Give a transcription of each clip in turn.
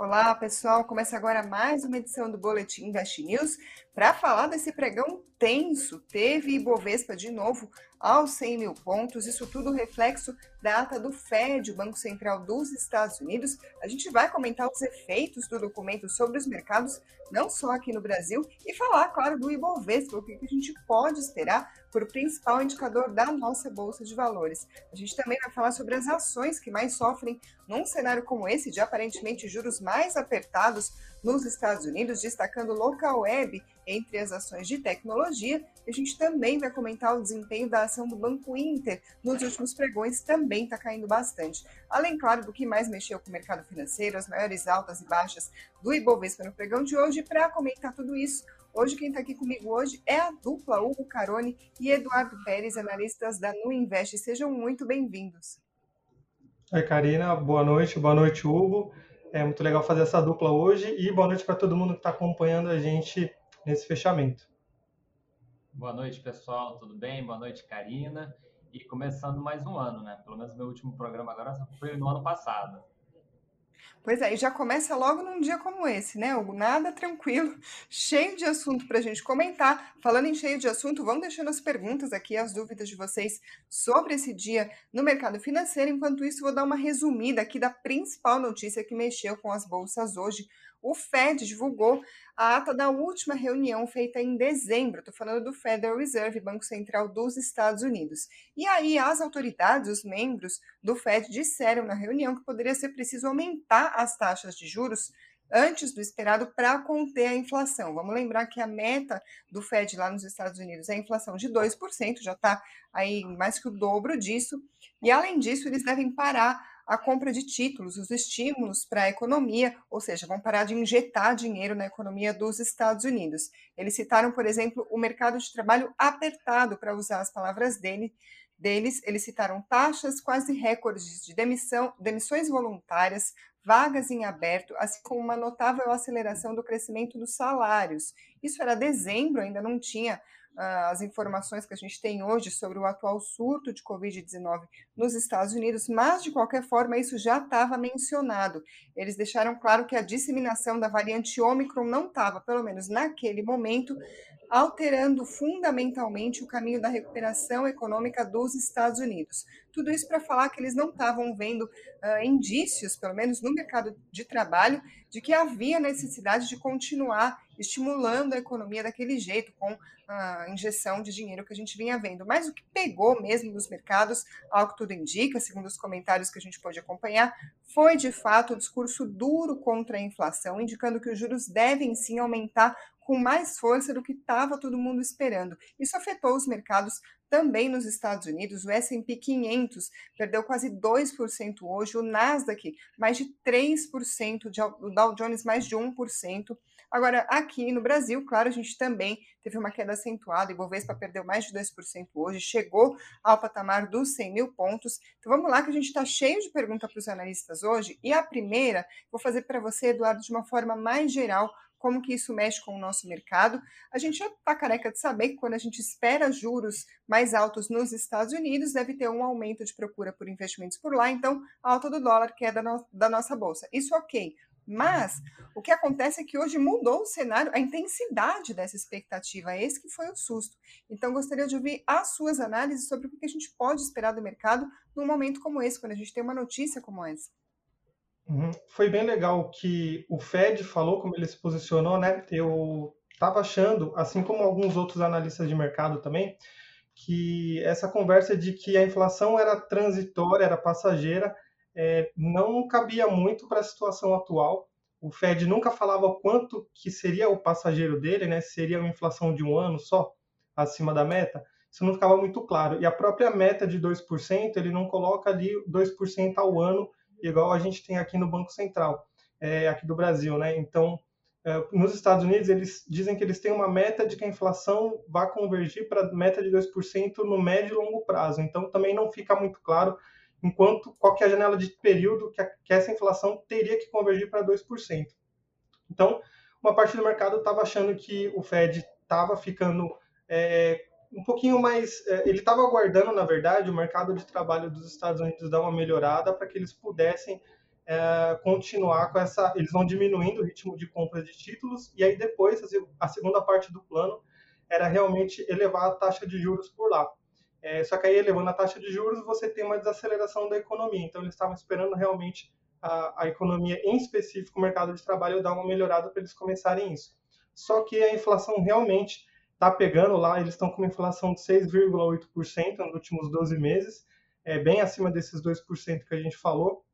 Olá, pessoal. Começa agora mais uma edição do Boletim Invest News para falar desse pregão tenso. Teve Ibovespa de novo aos 100 mil pontos, isso tudo reflexo da ata do Fed, o Banco Central dos Estados Unidos. A gente vai comentar os efeitos do documento sobre os mercados, não só aqui no Brasil, e falar, claro, do Ibovespa, o que a gente pode esperar por principal indicador da nossa Bolsa de Valores. A gente também vai falar sobre as ações que mais sofrem num cenário como esse, de aparentemente juros mais apertados nos Estados Unidos, destacando local web entre as ações de tecnologia. A gente também vai comentar o desempenho da ação do Banco Inter nos últimos pregões, também está caindo bastante. Além, claro, do que mais mexeu com o mercado financeiro, as maiores altas e baixas do Ibovespa no pregão de hoje. Para comentar tudo isso, Hoje quem está aqui comigo hoje é a dupla Hugo Carone e Eduardo Pérez, analistas da Nu Invest. Sejam muito bem-vindos. Oi, Karina. Boa noite. Boa noite, Hugo. É muito legal fazer essa dupla hoje e boa noite para todo mundo que está acompanhando a gente nesse fechamento. Boa noite, pessoal. Tudo bem? Boa noite, Karina. E começando mais um ano, né? Pelo menos meu último programa agora foi no ano passado. Pois é, e já começa logo num dia como esse, né, Hugo? Nada tranquilo, cheio de assunto para a gente comentar. Falando em cheio de assunto, vão deixando as perguntas aqui, as dúvidas de vocês sobre esse dia no mercado financeiro. Enquanto isso, vou dar uma resumida aqui da principal notícia que mexeu com as bolsas hoje o Fed divulgou a ata da última reunião feita em dezembro. Estou falando do Federal Reserve, Banco Central dos Estados Unidos. E aí, as autoridades, os membros do Fed, disseram na reunião que poderia ser preciso aumentar as taxas de juros antes do esperado para conter a inflação. Vamos lembrar que a meta do Fed lá nos Estados Unidos é a inflação de 2%, já está aí mais que o dobro disso. E além disso, eles devem parar a compra de títulos, os estímulos para a economia, ou seja, vão parar de injetar dinheiro na economia dos Estados Unidos. Eles citaram, por exemplo, o mercado de trabalho apertado, para usar as palavras dele, deles. Eles citaram taxas quase recordes de demissão, demissões voluntárias, vagas em aberto, assim como uma notável aceleração do crescimento dos salários. Isso era dezembro, ainda não tinha as informações que a gente tem hoje sobre o atual surto de Covid-19 nos Estados Unidos, mas de qualquer forma isso já estava mencionado. Eles deixaram claro que a disseminação da variante Ômicron não estava, pelo menos naquele momento, alterando fundamentalmente o caminho da recuperação econômica dos Estados Unidos. Tudo isso para falar que eles não estavam vendo uh, indícios, pelo menos no mercado de trabalho, de que havia necessidade de continuar estimulando a economia daquele jeito, com a injeção de dinheiro que a gente vinha vendo. Mas o que pegou mesmo nos mercados, ao que tudo indica, segundo os comentários que a gente pôde acompanhar, foi de fato o discurso duro contra a inflação, indicando que os juros devem sim aumentar com mais força do que estava todo mundo esperando. Isso afetou os mercados também nos Estados Unidos. O S&P 500 perdeu quase 2% hoje, o Nasdaq mais de 3%, o Dow Jones mais de 1%. Agora, aqui no Brasil, claro, a gente também teve uma queda acentuada, o Bovespa perdeu mais de 2% hoje, chegou ao patamar dos 100 mil pontos. Então vamos lá que a gente está cheio de perguntas para os analistas hoje, e a primeira vou fazer para você, Eduardo, de uma forma mais geral, como que isso mexe com o nosso mercado. A gente já está careca de saber que quando a gente espera juros mais altos nos Estados Unidos, deve ter um aumento de procura por investimentos por lá, então alta do dólar, que da, no da nossa bolsa. Isso ok. Mas o que acontece é que hoje mudou o cenário, a intensidade dessa expectativa, esse que foi o susto. Então, gostaria de ouvir as suas análises sobre o que a gente pode esperar do mercado num momento como esse, quando a gente tem uma notícia como essa. Uhum. Foi bem legal que o Fed falou, como ele se posicionou, né? Eu estava achando, assim como alguns outros analistas de mercado também, que essa conversa de que a inflação era transitória, era passageira, é, não cabia muito para a situação atual. O Fed nunca falava quanto que seria o passageiro dele, né? Seria uma inflação de um ano só acima da meta. Isso não ficava muito claro. E a própria meta de 2%, ele não coloca ali 2% ao ano, igual a gente tem aqui no Banco Central, é, aqui do Brasil, né? Então, é, nos Estados Unidos, eles dizem que eles têm uma meta de que a inflação vá convergir para a meta de 2% no médio e longo prazo. Então, também não fica muito claro enquanto qual que é janela de período que, que essa inflação teria que convergir para 2%. Então, uma parte do mercado estava achando que o Fed estava ficando é, um pouquinho mais. É, ele estava aguardando, na verdade, o mercado de trabalho dos Estados Unidos dar uma melhorada para que eles pudessem é, continuar com essa. Eles vão diminuindo o ritmo de compra de títulos, e aí depois, a segunda parte do plano era realmente elevar a taxa de juros por lá. É, só que aí, elevando a taxa de juros, você tem uma desaceleração da economia. Então, eles estavam esperando realmente a, a economia, em específico o mercado de trabalho, dar uma melhorada para eles começarem isso. Só que a inflação realmente está pegando lá, eles estão com uma inflação de 6,8% nos últimos 12 meses, é bem acima desses 2% que a gente falou.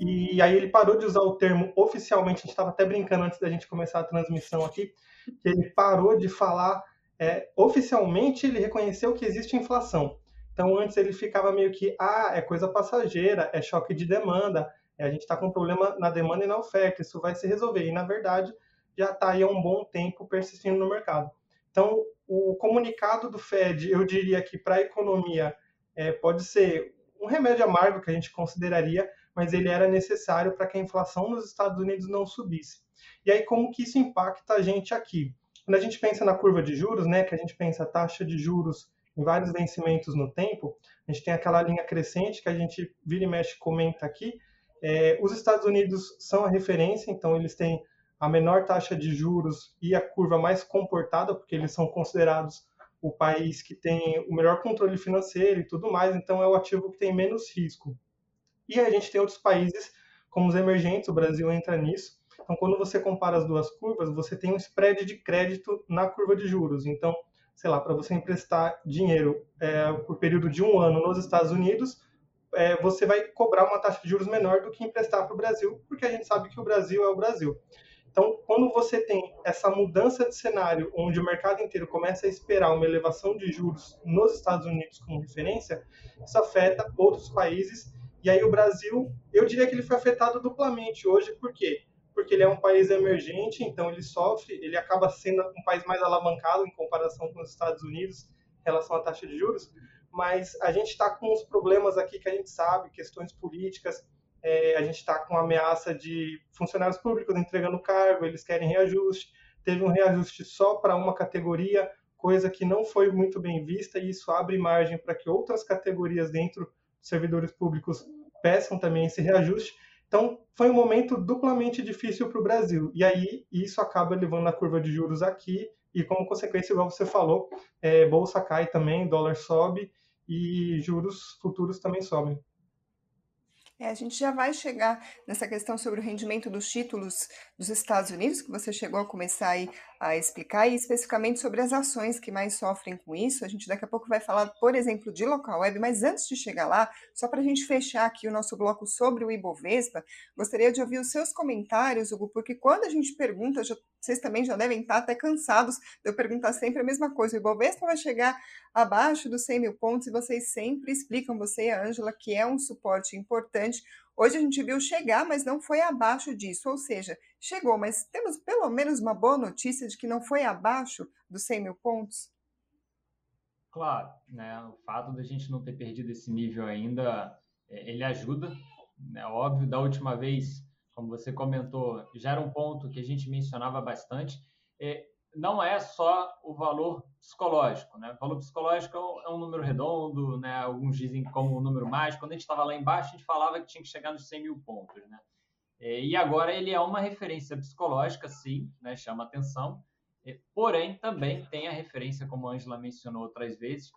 E aí ele parou de usar o termo oficialmente, a gente estava até brincando antes da gente começar a transmissão aqui, que ele parou de falar é, oficialmente ele reconheceu que existe inflação. Então antes ele ficava meio que, ah, é coisa passageira, é choque de demanda, é, a gente está com problema na demanda e na oferta, isso vai se resolver. E na verdade já está aí há um bom tempo persistindo no mercado. Então o comunicado do Fed, eu diria que para a economia é, pode ser um remédio amargo que a gente consideraria, mas ele era necessário para que a inflação nos Estados Unidos não subisse. E aí como que isso impacta a gente aqui? Quando a gente pensa na curva de juros, né, que a gente pensa a taxa de juros em vários vencimentos no tempo, a gente tem aquela linha crescente que a gente vira e mexe comenta aqui. É, os Estados Unidos são a referência, então eles têm a menor taxa de juros e a curva mais comportada, porque eles são considerados o país que tem o melhor controle financeiro e tudo mais, então é o ativo que tem menos risco. E a gente tem outros países, como os emergentes, o Brasil entra nisso, então, quando você compara as duas curvas, você tem um spread de crédito na curva de juros. Então, sei lá, para você emprestar dinheiro é, por período de um ano nos Estados Unidos, é, você vai cobrar uma taxa de juros menor do que emprestar para o Brasil, porque a gente sabe que o Brasil é o Brasil. Então, quando você tem essa mudança de cenário, onde o mercado inteiro começa a esperar uma elevação de juros nos Estados Unidos como referência, isso afeta outros países. E aí o Brasil, eu diria que ele foi afetado duplamente hoje, por quê? Porque ele é um país emergente, então ele sofre, ele acaba sendo um país mais alavancado em comparação com os Estados Unidos em relação à taxa de juros, mas a gente está com os problemas aqui que a gente sabe, questões políticas, é, a gente está com ameaça de funcionários públicos entregando cargo, eles querem reajuste, teve um reajuste só para uma categoria, coisa que não foi muito bem vista, e isso abre margem para que outras categorias dentro dos servidores públicos peçam também esse reajuste, então, foi um momento duplamente difícil para o Brasil. E aí, isso acaba levando a curva de juros aqui, e como consequência, igual você falou, é, bolsa cai também, dólar sobe e juros futuros também sobem. É, a gente já vai chegar nessa questão sobre o rendimento dos títulos dos Estados Unidos, que você chegou a começar aí a explicar, e especificamente sobre as ações que mais sofrem com isso. A gente daqui a pouco vai falar, por exemplo, de local web, mas antes de chegar lá, só para a gente fechar aqui o nosso bloco sobre o Ibovespa, gostaria de ouvir os seus comentários, Hugo, porque quando a gente pergunta, já, vocês também já devem estar até cansados de eu perguntar sempre a mesma coisa. O Ibovespa vai chegar abaixo dos 100 mil pontos e vocês sempre explicam, você e a Ângela, que é um suporte importante. Hoje a gente viu chegar, mas não foi abaixo disso, ou seja, chegou, mas temos pelo menos uma boa notícia de que não foi abaixo dos 100 mil pontos? Claro, né? o fato da gente não ter perdido esse nível ainda, é, ele ajuda, né? óbvio, da última vez, como você comentou, já era um ponto que a gente mencionava bastante, é, não é só o valor psicológico, né? O valor psicológico é um número redondo, né? Alguns dizem como um número mágico. Quando a gente estava lá embaixo, a gente falava que tinha que chegar nos 100 mil pontos, né? E agora ele é uma referência psicológica, sim, né? Chama atenção. Porém, também tem a referência, como a Angela mencionou outras vezes,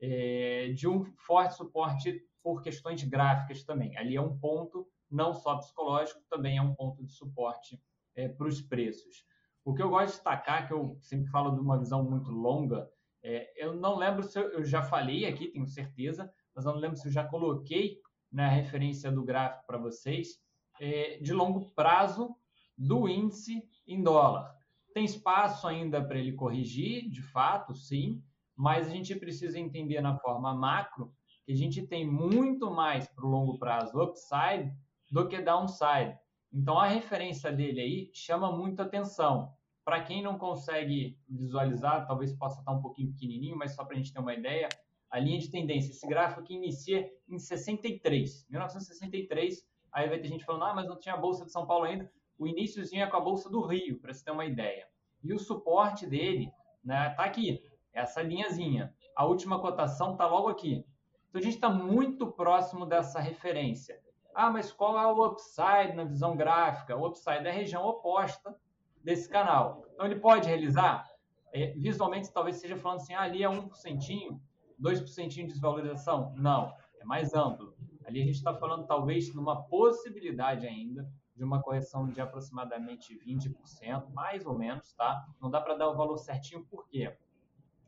é, de um forte suporte por questões gráficas também. Ali é um ponto não só psicológico, também é um ponto de suporte é, para os preços. O que eu gosto de destacar, que eu sempre falo de uma visão muito longa, é, eu não lembro se eu, eu, já falei aqui, tenho certeza, mas eu não lembro se eu já coloquei na referência do gráfico para vocês, é, de longo prazo do índice em dólar. Tem espaço ainda para ele corrigir, de fato, sim, mas a gente precisa entender na forma macro que a gente tem muito mais para o longo prazo upside do que downside. Então, a referência dele aí chama muita atenção. Para quem não consegue visualizar, talvez possa estar um pouquinho pequenininho, mas só para a gente ter uma ideia, a linha de tendência, esse gráfico aqui inicia em 63, 1963, aí vai ter gente falando, ah, mas não tinha a Bolsa de São Paulo ainda, o iníciozinho é com a Bolsa do Rio, para você ter uma ideia. E o suporte dele né, tá aqui, essa linhazinha. A última cotação está logo aqui. Então, a gente está muito próximo dessa referência. Ah, mas qual é o upside na visão gráfica? O upside é a região oposta desse canal. Então, ele pode realizar, é, visualmente, talvez seja falando assim, ah, ali é 1%, 2% de desvalorização. Não, é mais amplo. Ali a gente está falando, talvez, numa possibilidade ainda de uma correção de aproximadamente 20%, mais ou menos, tá? Não dá para dar o valor certinho, por quê?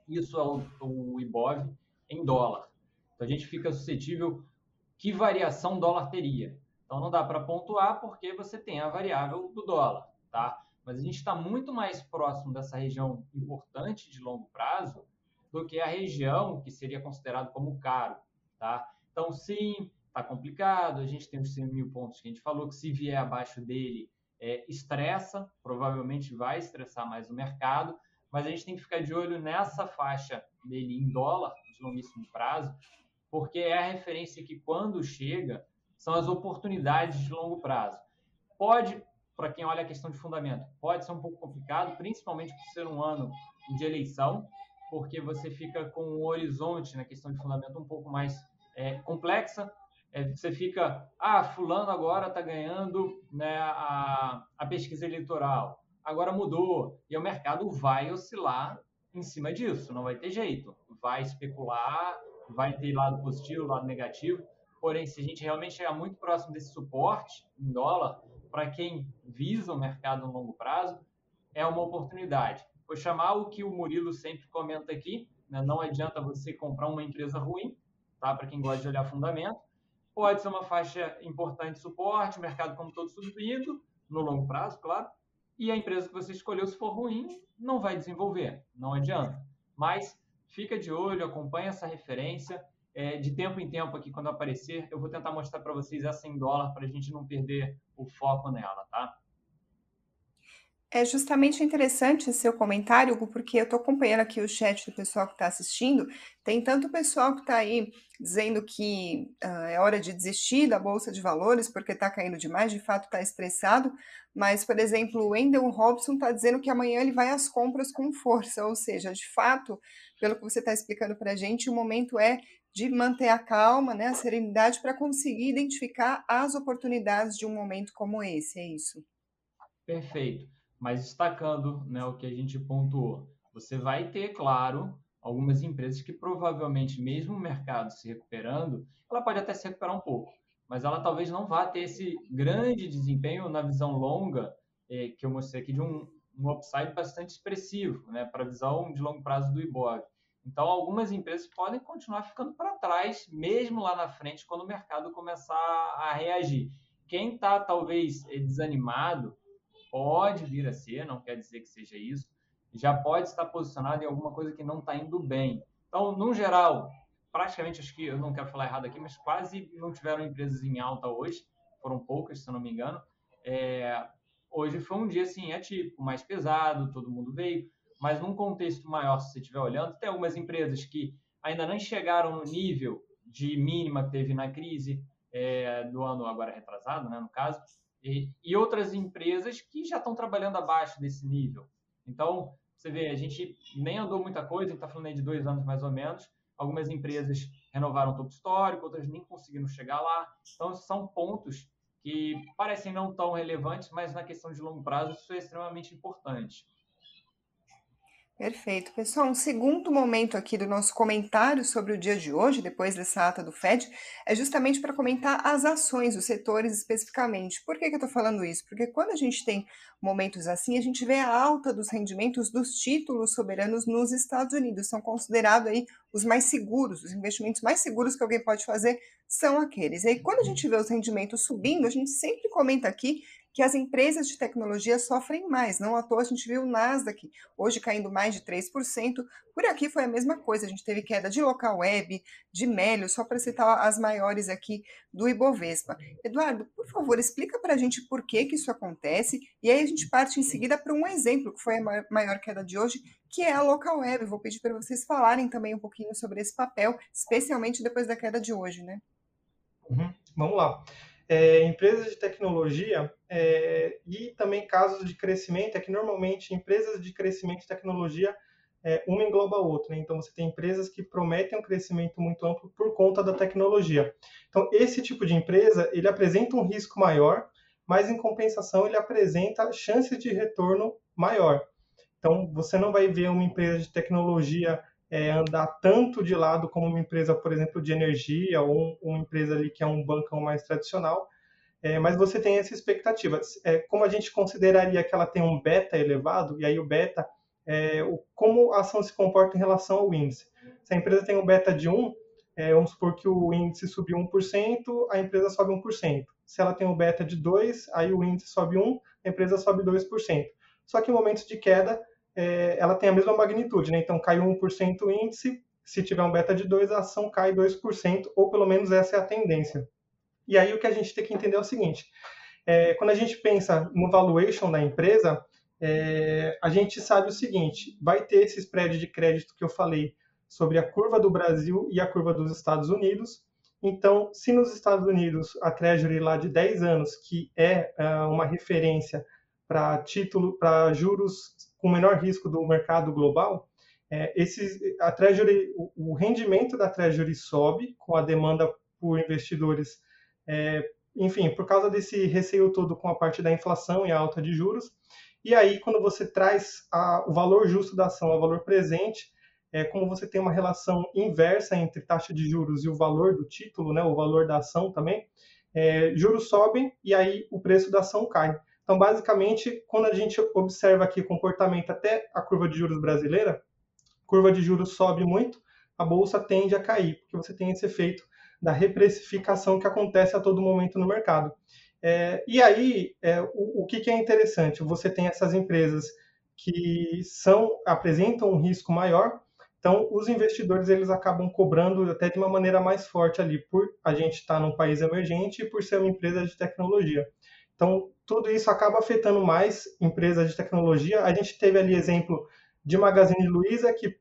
Isso é o, o IBOV em dólar. Então, a gente fica suscetível que variação dólar teria. Então, não dá para pontuar porque você tem a variável do dólar, tá? Mas a gente está muito mais próximo dessa região importante de longo prazo do que a região que seria considerado como caro, tá? Então, sim, está complicado, a gente tem os 100 mil pontos que a gente falou, que se vier abaixo dele, é, estressa, provavelmente vai estressar mais o mercado, mas a gente tem que ficar de olho nessa faixa dele em dólar, de longuíssimo prazo, porque é a referência que, quando chega, são as oportunidades de longo prazo. Pode, para quem olha a questão de fundamento, pode ser um pouco complicado, principalmente por ser um ano de eleição, porque você fica com um horizonte na questão de fundamento um pouco mais é, complexa. É, você fica, ah, fulano agora está ganhando né, a, a pesquisa eleitoral, agora mudou, e o mercado vai oscilar em cima disso, não vai ter jeito. Vai especular, vai ter lado positivo, lado negativo. Porém, se a gente realmente chegar muito próximo desse suporte em dólar, para quem visa o mercado no longo prazo, é uma oportunidade. Vou chamar o que o Murilo sempre comenta aqui, né? não adianta você comprar uma empresa ruim, tá? para quem gosta de olhar fundamento. Pode ser uma faixa importante de suporte, mercado como todo subindo, no longo prazo, claro, e a empresa que você escolheu, se for ruim, não vai desenvolver, não adianta. Mas fica de olho, acompanha essa referência. É, de tempo em tempo aqui, quando aparecer, eu vou tentar mostrar para vocês essa em dólar para a gente não perder o foco nela, tá? É justamente interessante seu comentário, Hugo, porque eu estou acompanhando aqui o chat do pessoal que está assistindo. Tem tanto pessoal que está aí dizendo que uh, é hora de desistir da Bolsa de Valores porque está caindo demais, de fato está estressado. Mas, por exemplo, o Wendell Robson está dizendo que amanhã ele vai às compras com força, ou seja, de fato, pelo que você está explicando para a gente, o momento é de manter a calma, né, a serenidade para conseguir identificar as oportunidades de um momento como esse, é isso? Perfeito. Mas destacando né, o que a gente pontuou, você vai ter, claro, algumas empresas que provavelmente, mesmo o mercado se recuperando, ela pode até se recuperar um pouco, mas ela talvez não vá ter esse grande desempenho na visão longa eh, que eu mostrei aqui de um, um upside bastante expressivo né, para a visão de longo prazo do IBOV. Então, algumas empresas podem continuar ficando para trás, mesmo lá na frente, quando o mercado começar a reagir. Quem está, talvez, desanimado, pode vir a ser, não quer dizer que seja isso, já pode estar posicionado em alguma coisa que não está indo bem. Então, no geral, praticamente, acho que eu não quero falar errado aqui, mas quase não tiveram empresas em alta hoje, foram poucas, se eu não me engano. É, hoje foi um dia assim, atípico, mais pesado, todo mundo veio, mas num contexto maior, se você estiver olhando, tem algumas empresas que ainda não chegaram no nível de mínima que teve na crise é, do ano agora retrasado, né, no caso, e, e outras empresas que já estão trabalhando abaixo desse nível. Então, você vê, a gente nem andou muita coisa, a gente está falando aí de dois anos mais ou menos. Algumas empresas renovaram o topo histórico, outras nem conseguiram chegar lá. Então, são pontos que parecem não tão relevantes, mas na questão de longo prazo isso é extremamente importante. Perfeito. Pessoal, um segundo momento aqui do nosso comentário sobre o dia de hoje, depois dessa ata do FED, é justamente para comentar as ações, os setores especificamente. Por que, que eu estou falando isso? Porque quando a gente tem momentos assim, a gente vê a alta dos rendimentos dos títulos soberanos nos Estados Unidos. São considerados aí os mais seguros, os investimentos mais seguros que alguém pode fazer são aqueles. E aí, quando a gente vê os rendimentos subindo, a gente sempre comenta aqui que as empresas de tecnologia sofrem mais. Não à toa a gente viu o Nasdaq hoje caindo mais de 3%. Por aqui foi a mesma coisa, a gente teve queda de local web, de Mélio, só para citar as maiores aqui do Ibovespa. Eduardo, por favor, explica para a gente por que, que isso acontece e aí a gente parte em seguida para um exemplo que foi a maior queda de hoje, que é a local web. Vou pedir para vocês falarem também um pouquinho sobre esse papel, especialmente depois da queda de hoje, né? Uhum. Vamos lá é, empresas de tecnologia é, e também casos de crescimento, é que normalmente empresas de crescimento e tecnologia é, uma engloba a outra. Né? Então, você tem empresas que prometem um crescimento muito amplo por conta da tecnologia. Então, esse tipo de empresa, ele apresenta um risco maior, mas em compensação ele apresenta chances de retorno maior. Então, você não vai ver uma empresa de tecnologia é, andar tanto de lado como uma empresa, por exemplo, de energia ou uma empresa ali que é um bancão mais tradicional, é, mas você tem essa expectativa. É, como a gente consideraria que ela tem um beta elevado, e aí o beta é o, como a ação se comporta em relação ao índice. Se a empresa tem um beta de 1, é, vamos supor que o índice subiu 1%, a empresa sobe 1%. Se ela tem um beta de 2, aí o índice sobe 1, a empresa sobe 2%. Só que em momentos de queda, é, ela tem a mesma magnitude, né? Então caiu 1% o índice, se tiver um beta de 2, a ação cai 2%, ou pelo menos essa é a tendência. E aí o que a gente tem que entender é o seguinte: é, quando a gente pensa no valuation da empresa, é, a gente sabe o seguinte: vai ter esse spread de crédito que eu falei sobre a curva do Brasil e a curva dos Estados Unidos. Então, se nos Estados Unidos a Treasury lá de 10 anos, que é uh, uma referência para título, para juros com menor risco do mercado global, é, esse, a Treasury, o, o, rendimento da Treasury sobe com a demanda por investidores, é, enfim, por causa desse receio todo com a parte da inflação e a alta de juros. E aí, quando você traz a, o valor justo da ação ao valor presente, é como você tem uma relação inversa entre taxa de juros e o valor do título, né, o valor da ação também, é, juros sobem e aí o preço da ação cai. Então, basicamente, quando a gente observa aqui o comportamento até a curva de juros brasileira, curva de juros sobe muito, a bolsa tende a cair, porque você tem esse efeito da reprecificação que acontece a todo momento no mercado. É, e aí, é, o, o que, que, é interessante? Você tem essas empresas que são apresentam um risco maior, então os investidores eles acabam cobrando até de uma maneira mais forte ali, por a gente estar num país emergente e por ser uma empresa de tecnologia. Então, tudo isso acaba afetando mais empresas de tecnologia. A gente teve ali exemplo de Magazine Luiza, que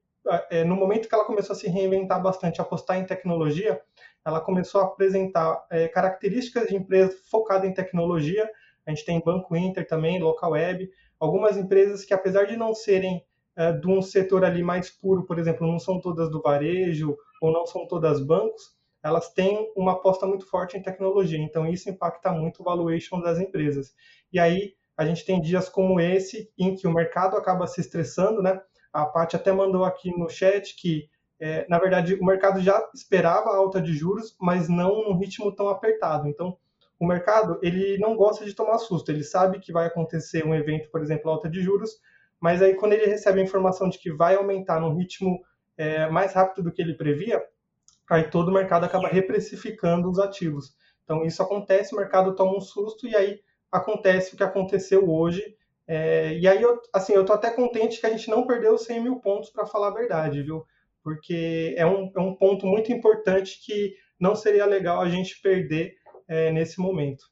é, no momento que ela começou a se reinventar bastante, apostar em tecnologia, ela começou a apresentar é, características de empresa focada em tecnologia. A gente tem Banco Inter também, Local Web, algumas empresas que, apesar de não serem é, de um setor ali mais puro, por exemplo, não são todas do varejo ou não são todas bancos, elas têm uma aposta muito forte em tecnologia, então isso impacta muito o valuation das empresas. E aí a gente tem dias como esse em que o mercado acaba se estressando, né? A Paty até mandou aqui no chat que, é, na verdade, o mercado já esperava alta de juros, mas não num ritmo tão apertado. Então, o mercado ele não gosta de tomar susto. Ele sabe que vai acontecer um evento, por exemplo, alta de juros, mas aí quando ele recebe a informação de que vai aumentar num ritmo é, mais rápido do que ele previa, aí todo o mercado acaba reprecificando os ativos. Então isso acontece, o mercado toma um susto e aí acontece o que aconteceu hoje. É, e aí, eu, assim, eu tô até contente que a gente não perdeu os 100 mil pontos, para falar a verdade, viu? Porque é um, é um ponto muito importante que não seria legal a gente perder é, nesse momento.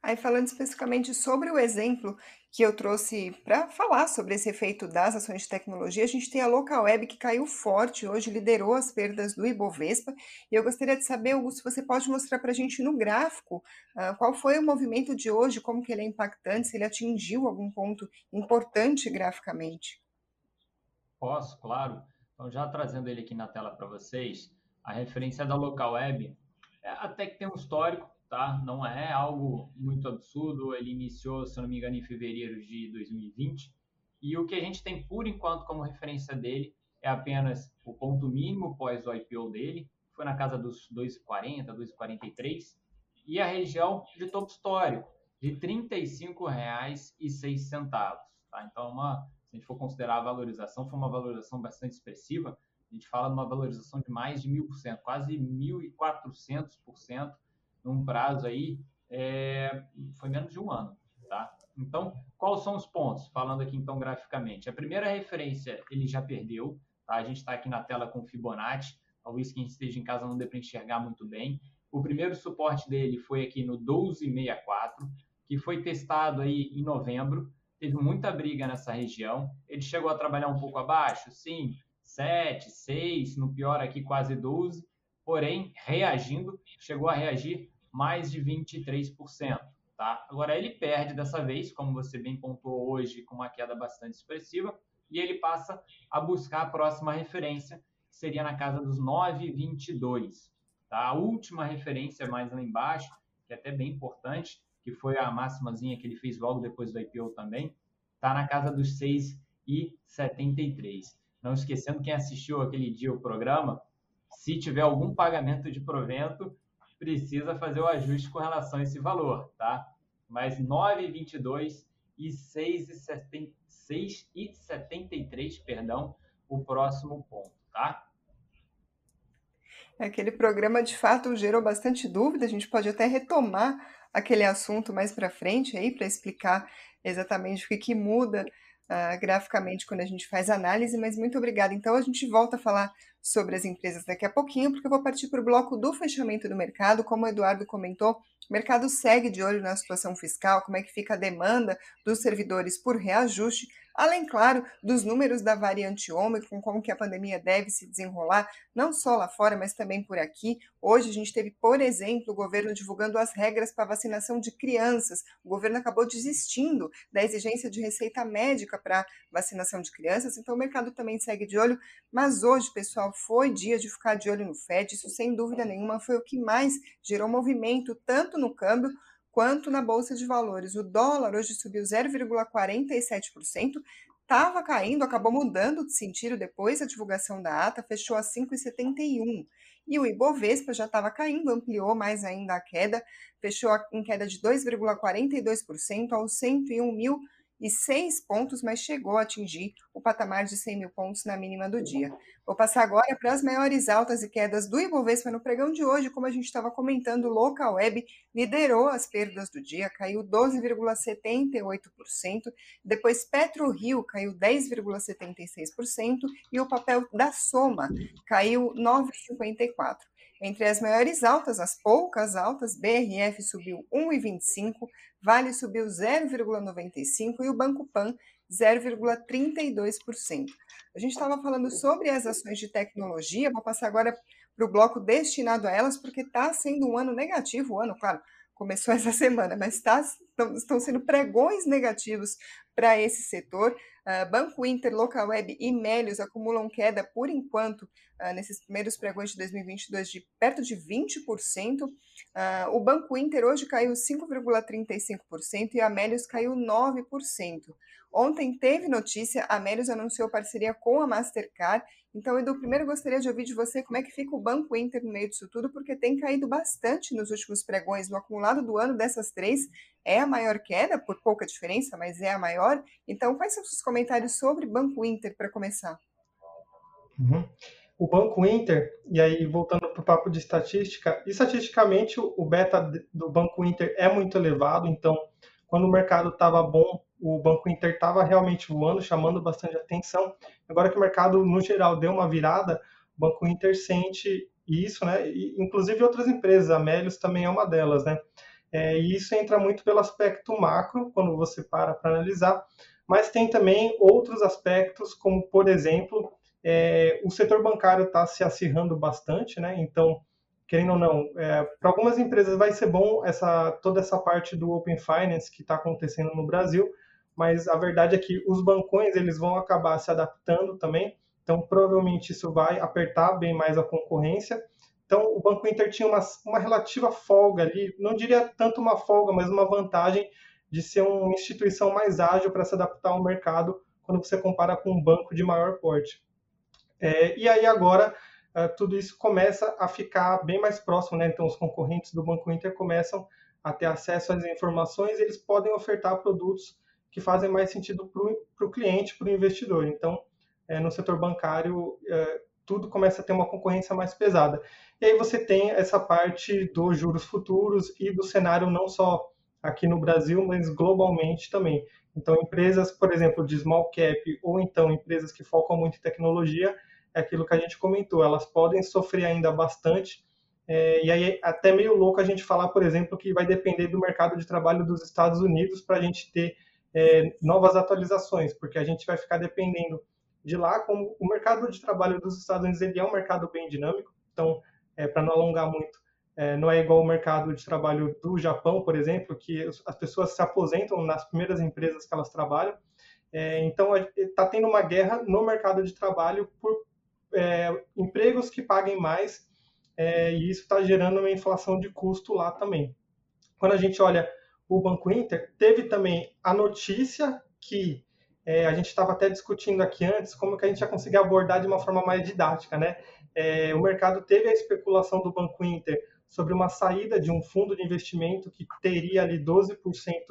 Aí, falando especificamente sobre o exemplo que eu trouxe para falar sobre esse efeito das ações de tecnologia, a gente tem a Local Web que caiu forte hoje, liderou as perdas do Ibovespa. E eu gostaria de saber, Augusto, se você pode mostrar para a gente no gráfico uh, qual foi o movimento de hoje, como que ele é impactante, se ele atingiu algum ponto importante graficamente. Posso, claro. Então, já trazendo ele aqui na tela para vocês, a referência da Local Web é, até que tem um histórico tá? Não é algo muito absurdo. Ele iniciou, se não me engano, em fevereiro de 2020. E o que a gente tem por enquanto como referência dele é apenas o ponto mínimo pós o IPO dele, foi na casa dos 2,40, 2,43, e a região de topo histórico de R$ 35,06. Tá? Então, uma, se a gente for considerar a valorização, foi uma valorização bastante expressiva. A gente fala de uma valorização de mais de 1.000%, quase 1.400% num prazo aí, é, foi menos de um ano, tá? Então, quais são os pontos? Falando aqui então graficamente. A primeira referência ele já perdeu, tá? A gente está aqui na tela com Fibonacci, talvez quem esteja em casa não dê para enxergar muito bem. O primeiro suporte dele foi aqui no 1264, que foi testado aí em novembro, teve muita briga nessa região. Ele chegou a trabalhar um pouco abaixo, sim, 7, 6, no pior aqui quase 12, porém, reagindo, chegou a reagir mais de 23%. Tá? Agora, ele perde dessa vez, como você bem pontuou hoje, com uma queda bastante expressiva, e ele passa a buscar a próxima referência, que seria na casa dos 9,22. Tá? A última referência mais lá embaixo, que é até bem importante, que foi a máximazinha que ele fez logo depois do IPO também, está na casa dos 6,73. Não esquecendo quem assistiu aquele dia o programa, se tiver algum pagamento de provento, precisa fazer o ajuste com relação a esse valor, tá? Mas 9,22 e 6,73, perdão, o próximo ponto, tá? Aquele programa de fato gerou bastante dúvida, a gente pode até retomar aquele assunto mais para frente aí para explicar exatamente o que, que muda uh, graficamente quando a gente faz análise, mas muito obrigada. Então a gente volta a falar sobre as empresas daqui a pouquinho, porque eu vou partir para o bloco do fechamento do mercado. Como o Eduardo comentou, o mercado segue de olho na situação fiscal, como é que fica a demanda dos servidores por reajuste, além, claro, dos números da variante Ômicron, como que a pandemia deve se desenrolar, não só lá fora, mas também por aqui. Hoje a gente teve, por exemplo, o governo divulgando as regras para vacinação de crianças. O governo acabou desistindo da exigência de receita médica para vacinação de crianças, então o mercado também segue de olho. Mas hoje, pessoal, foi dia de ficar de olho no FED, isso sem dúvida nenhuma foi o que mais gerou movimento, tanto no câmbio quanto na bolsa de valores. O dólar hoje subiu 0,47%, estava caindo, acabou mudando de sentido depois da divulgação da ata, fechou a 5,71. E o Ibovespa já estava caindo, ampliou mais ainda a queda, fechou em queda de 2,42% aos 101 mil e seis pontos, mas chegou a atingir o patamar de 100 mil pontos na mínima do dia. Vou passar agora para as maiores altas e quedas do Ibovespa no pregão de hoje. Como a gente estava comentando, o Local Web liderou as perdas do dia, caiu 12,78%. Depois PetroRio caiu 10,76% e o papel da Soma caiu 9,54%. Entre as maiores altas, as poucas altas, BRF subiu 1,25%, Vale subiu 0,95% e o Banco Pan 0,32%. A gente estava falando sobre as ações de tecnologia, vou passar agora para o bloco destinado a elas, porque está sendo um ano negativo, o ano, claro, começou essa semana, mas tá, estão sendo pregões negativos para esse setor. Uh, Banco Inter, Local Web e Melios acumulam queda, por enquanto, uh, nesses primeiros pregões de 2022 de perto de 20%. Uh, ah, o Banco Inter hoje caiu 5,35% e a Melios caiu 9%. Ontem teve notícia, a Melios anunciou parceria com a Mastercard. Então, Edu, primeiro gostaria de ouvir de você como é que fica o Banco Inter no meio disso tudo, porque tem caído bastante nos últimos pregões. No acumulado do ano dessas três, é a maior queda, por pouca diferença, mas é a maior. Então, quais são os seus comentários sobre Banco Inter para começar? Uhum. O Banco Inter, e aí voltando para o papo de estatística, estatisticamente o beta do Banco Inter é muito elevado, então quando o mercado estava bom, o Banco Inter estava realmente voando, chamando bastante atenção. Agora que o mercado, no geral, deu uma virada, o Banco Inter sente isso, né? E, inclusive outras empresas, a Melius também é uma delas, né? É, e isso entra muito pelo aspecto macro, quando você para para analisar, mas tem também outros aspectos, como, por exemplo, é, o setor bancário está se acirrando bastante, né? Então, querendo ou não, é, para algumas empresas vai ser bom essa toda essa parte do Open Finance que está acontecendo no Brasil, mas a verdade é que os bancões eles vão acabar se adaptando também, então provavelmente isso vai apertar bem mais a concorrência. Então o Banco Inter tinha uma, uma relativa folga ali, não diria tanto uma folga, mas uma vantagem de ser uma instituição mais ágil para se adaptar ao mercado quando você compara com um banco de maior porte. É, e aí agora uh, tudo isso começa a ficar bem mais próximo, né? Então os concorrentes do Banco Inter começam a ter acesso às informações, e eles podem ofertar produtos que fazem mais sentido para o cliente, para o investidor. Então, é, no setor bancário, é, tudo começa a ter uma concorrência mais pesada. E aí você tem essa parte dos juros futuros e do cenário não só aqui no Brasil, mas globalmente também. Então, empresas, por exemplo, de small cap ou então empresas que focam muito em tecnologia, é aquilo que a gente comentou, elas podem sofrer ainda bastante. É, e aí, até meio louco a gente falar, por exemplo, que vai depender do mercado de trabalho dos Estados Unidos para a gente ter é, novas atualizações, porque a gente vai ficar dependendo de lá, como o mercado de trabalho dos Estados Unidos ele é um mercado bem dinâmico, então, é, para não alongar muito, é, não é igual o mercado de trabalho do Japão, por exemplo, que as pessoas se aposentam nas primeiras empresas que elas trabalham, É, então, está tendo uma guerra no mercado de trabalho por é, empregos que paguem mais, é, e isso está gerando uma inflação de custo lá também. Quando a gente olha o Banco Inter, teve também a notícia que é, a gente estava até discutindo aqui antes como que a gente ia conseguir abordar de uma forma mais didática, né? É, o mercado teve a especulação do Banco Inter sobre uma saída de um fundo de investimento que teria ali 12%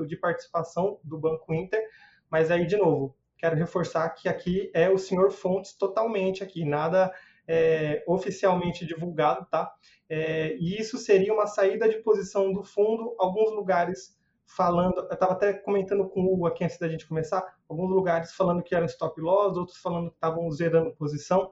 de participação do Banco Inter, mas aí, de novo, quero reforçar que aqui é o senhor Fontes totalmente aqui, nada é, oficialmente divulgado, tá? É, e isso seria uma saída de posição do fundo, alguns lugares falando, eu estava até comentando com o Hugo aqui antes da gente começar, alguns lugares falando que eram stop loss, outros falando que estavam zerando posição.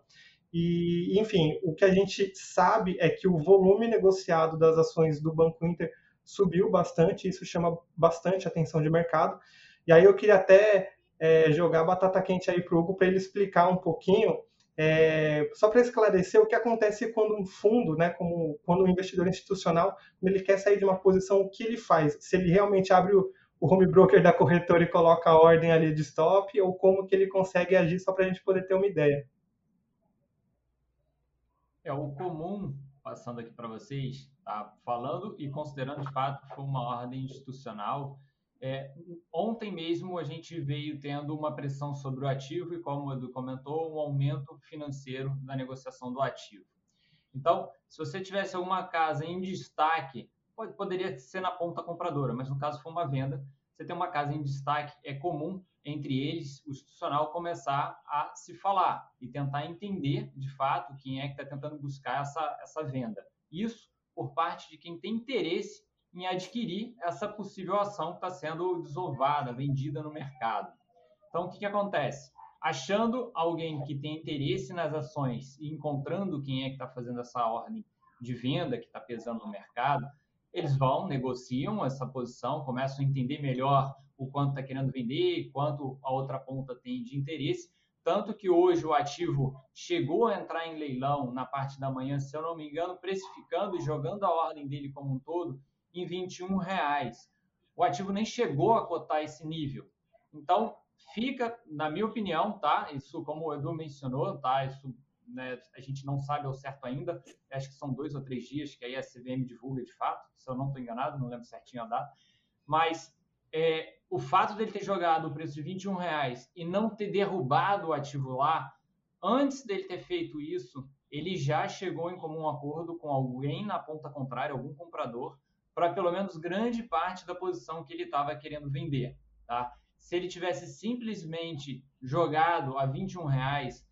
E, enfim, o que a gente sabe é que o volume negociado das ações do Banco Inter subiu bastante, isso chama bastante atenção de mercado. E aí eu queria até é, jogar batata quente aí para o Hugo para ele explicar um pouquinho, é, só para esclarecer o que acontece quando um fundo, né, como quando um investidor institucional, ele quer sair de uma posição, o que ele faz? Se ele realmente abre o, o home broker da corretora e coloca a ordem ali de stop, ou como que ele consegue agir só para a gente poder ter uma ideia. É o comum, passando aqui para vocês, tá? falando e considerando de fato que foi uma ordem institucional, é, ontem mesmo a gente veio tendo uma pressão sobre o ativo e, como o Edu comentou, um aumento financeiro da negociação do ativo. Então, se você tivesse alguma casa em destaque, pode, poderia ser na ponta compradora, mas no caso for uma venda, você tem uma casa em destaque, é comum entre eles, o institucional, começar a se falar e tentar entender, de fato, quem é que está tentando buscar essa, essa venda. Isso por parte de quem tem interesse em adquirir essa possível ação que está sendo desovada, vendida no mercado. Então, o que, que acontece? Achando alguém que tem interesse nas ações e encontrando quem é que está fazendo essa ordem de venda que está pesando no mercado, eles vão, negociam essa posição, começam a entender melhor o quanto está querendo vender, quanto a outra ponta tem de interesse. Tanto que hoje o ativo chegou a entrar em leilão na parte da manhã, se eu não me engano, precificando e jogando a ordem dele como um todo em 21 reais. O ativo nem chegou a cotar esse nível. Então, fica, na minha opinião, tá? Isso, como o Edu mencionou, tá? Isso né, a gente não sabe ao certo ainda. Acho que são dois ou três dias que aí a CVM divulga de fato, se eu não estou enganado, não lembro certinho a data. Mas é, o fato dele ter jogado o preço de 21 reais e não ter derrubado o ativo lá, antes dele ter feito isso, ele já chegou em comum acordo com alguém na ponta contrária, algum comprador, para pelo menos grande parte da posição que ele estava querendo vender. Tá? Se ele tivesse simplesmente jogado a 21 reais,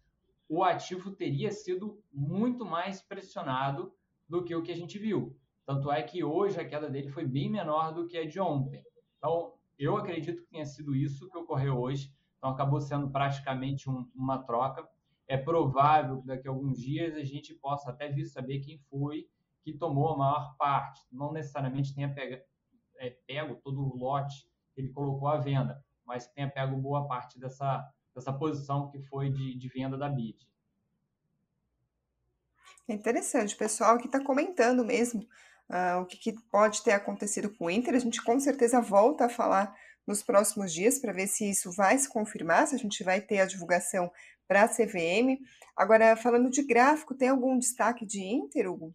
o ativo teria sido muito mais pressionado do que o que a gente viu. Tanto é que hoje a queda dele foi bem menor do que a de ontem. Então, eu acredito que tenha sido isso que ocorreu hoje. Então, acabou sendo praticamente um, uma troca. É provável que daqui a alguns dias a gente possa até vir saber quem foi que tomou a maior parte, não necessariamente tenha é, pego todo o lote que ele colocou à venda, mas tenha pego boa parte dessa, dessa posição que foi de, de venda da BID. É interessante, pessoal que está comentando mesmo uh, o que, que, pode ter acontecido com o Inter. A gente com certeza volta a falar nos próximos dias para ver se isso vai se confirmar, se a gente vai ter a divulgação para a CVM. Agora, falando de gráfico, tem algum destaque de Inter, Hugo?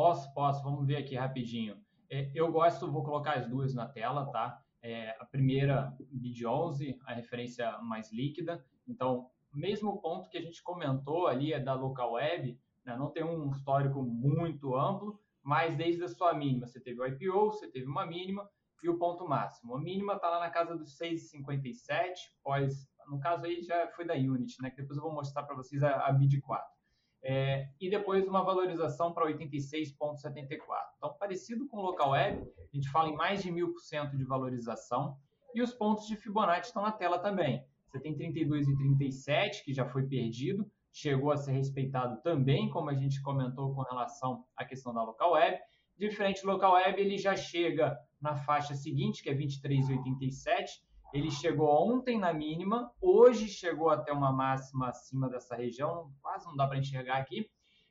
Posso, posso. Vamos ver aqui rapidinho. É, eu gosto, vou colocar as duas na tela, tá? É, a primeira, BID 11, a referência mais líquida. Então, mesmo ponto que a gente comentou ali é da local web, né? não tem um histórico muito amplo, mas desde a sua mínima, você teve o IPO, você teve uma mínima e o ponto máximo. A mínima está lá na casa dos 6,57, pós, no caso aí já foi da Unity, né? Que depois eu vou mostrar para vocês a, a BID 4. É, e depois uma valorização para 86,74. Então, parecido com o local web, a gente fala em mais de 1000% de valorização. E os pontos de Fibonacci estão na tela também. Você tem 32 e 37, que já foi perdido, chegou a ser respeitado também, como a gente comentou com relação à questão da local web. Diferente do local web, ele já chega na faixa seguinte, que é 23,87 ele chegou ontem na mínima, hoje chegou até uma máxima acima dessa região, quase não dá para enxergar aqui,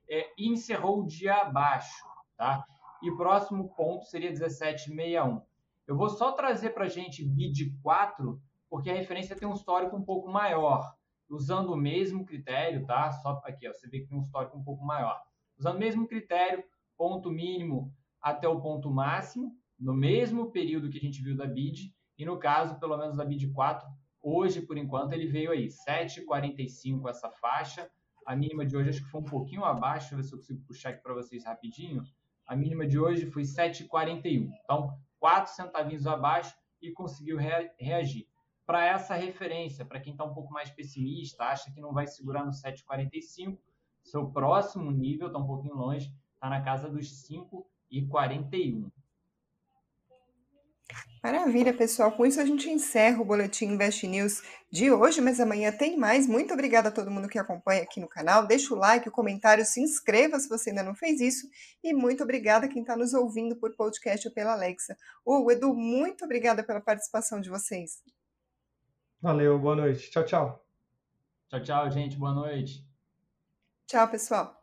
é, e encerrou o dia abaixo, tá? E próximo ponto seria 17,61. Eu vou só trazer para a gente BID 4 porque a referência tem um histórico um pouco maior. Usando o mesmo critério, tá? Só aqui, ó, você vê que tem um histórico um pouco maior. Usando o mesmo critério, ponto mínimo até o ponto máximo, no mesmo período que a gente viu da BID, e no caso, pelo menos da BID 4, hoje, por enquanto, ele veio aí, 7,45 essa faixa, a mínima de hoje acho que foi um pouquinho abaixo, ver se eu consigo puxar aqui para vocês rapidinho. A mínima de hoje foi 7,41. Então, 4 centavinhos abaixo e conseguiu reagir. Para essa referência, para quem está um pouco mais pessimista, acha que não vai segurar no 7,45, seu próximo nível está um pouquinho longe, está na casa dos 5,41. Maravilha, pessoal. Com isso a gente encerra o Boletim Invest News de hoje, mas amanhã tem mais. Muito obrigada a todo mundo que acompanha aqui no canal. Deixa o like, o comentário, se inscreva se você ainda não fez isso. E muito obrigada a quem está nos ouvindo por podcast ou pela Alexa. O Edu, muito obrigada pela participação de vocês. Valeu, boa noite. Tchau, tchau. Tchau, tchau, gente. Boa noite. Tchau, pessoal.